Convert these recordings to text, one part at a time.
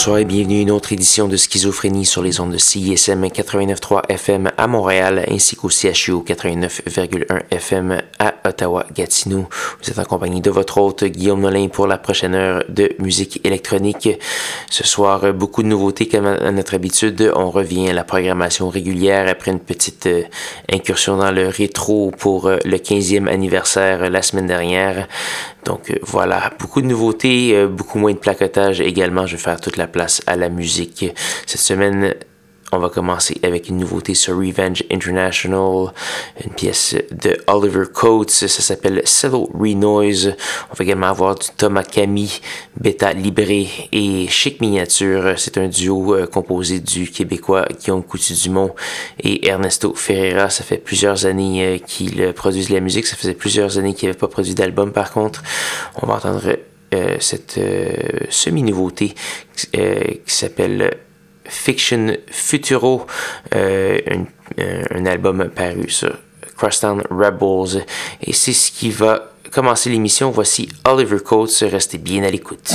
Bonsoir et bienvenue à une autre édition de Schizophrénie sur les ondes de CISM 89.3 FM à Montréal ainsi qu'au CHU 89.1 FM à Ottawa-Gatineau. Vous êtes en compagnie de votre hôte Guillaume Nolin pour la prochaine heure de musique électronique. Ce soir, beaucoup de nouveautés comme à notre habitude. On revient à la programmation régulière après une petite euh, incursion dans le rétro pour euh, le 15e anniversaire euh, la semaine dernière. Donc voilà, beaucoup de nouveautés, beaucoup moins de placotage également. Je vais faire toute la place à la musique. Cette semaine, on va commencer avec une nouveauté sur Revenge International, une pièce de Oliver Coates, ça s'appelle Cello Renoise. On va également avoir du Thomas Camille, Beta Libré et Chic Miniature. C'est un duo euh, composé du Québécois Guillaume Coutu-Dumont et Ernesto Ferreira. Ça fait plusieurs années euh, qu'ils produisent la musique. Ça faisait plusieurs années qu'ils n'avaient pas produit d'album par contre. On va entendre euh, cette semi-nouveauté qui s'appelle Fiction Futuro, euh, un, un, album paru sur Crosstown Rebels. Et c'est ce qui va commencer l'émission. Voici Oliver Coates. Restez bien à l'écoute.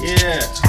Yeah.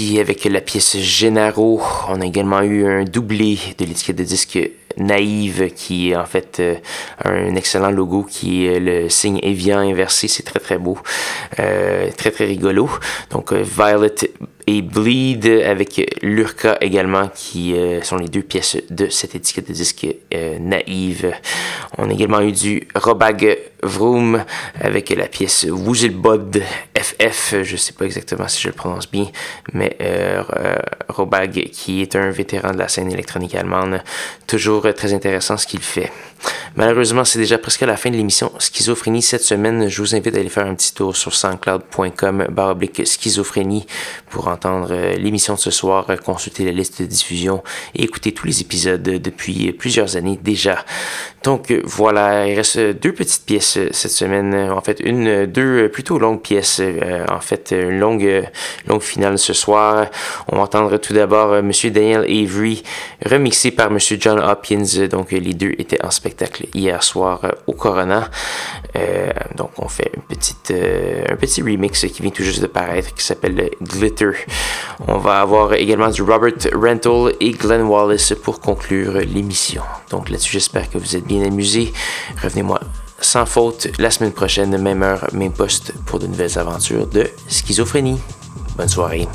Avec la pièce Gennaro. On a également eu un doublé de l'étiquette de disque Naïve qui est en fait euh, un excellent logo qui est le signe Evian inversé. C'est très très beau. Euh, très très rigolo. Donc euh, Violet et Bleed avec Lurka également qui sont les deux pièces de cette étiquette de disque naïve. On a également eu du Robag Vroom avec la pièce Wuzelbod FF. Je sais pas exactement si je le prononce bien, mais Robag qui est un vétéran de la scène électronique allemande. Toujours très intéressant ce qu'il fait. Malheureusement, c'est déjà presque la fin de l'émission Schizophrénie cette semaine. Je vous invite à aller faire un petit tour sur soundcloud.com baroblique schizophrénie pour entendre euh, l'émission de ce soir, consulter la liste de diffusion et écouter tous les épisodes depuis plusieurs années déjà. Donc voilà, il reste deux petites pièces cette semaine. En fait, une, deux plutôt longues pièces. Euh, en fait, une longue, longue finale ce soir. On va entendre tout d'abord euh, Monsieur Daniel Avery remixé par Monsieur John Hopkins. Donc les deux étaient en spectacle hier soir euh, au Corona. donc on fait une petite, un petit remix qui vient tout juste de paraître qui s'appelle Glitter. On va avoir également du Robert Rental et Glenn Wallace pour conclure l'émission. Donc là-dessus, j'espère que vous êtes bien amusés. Revenez-moi sans faute la semaine prochaine, même heure, même poste, pour de nouvelles aventures de schizophrénie. Bonne soirée.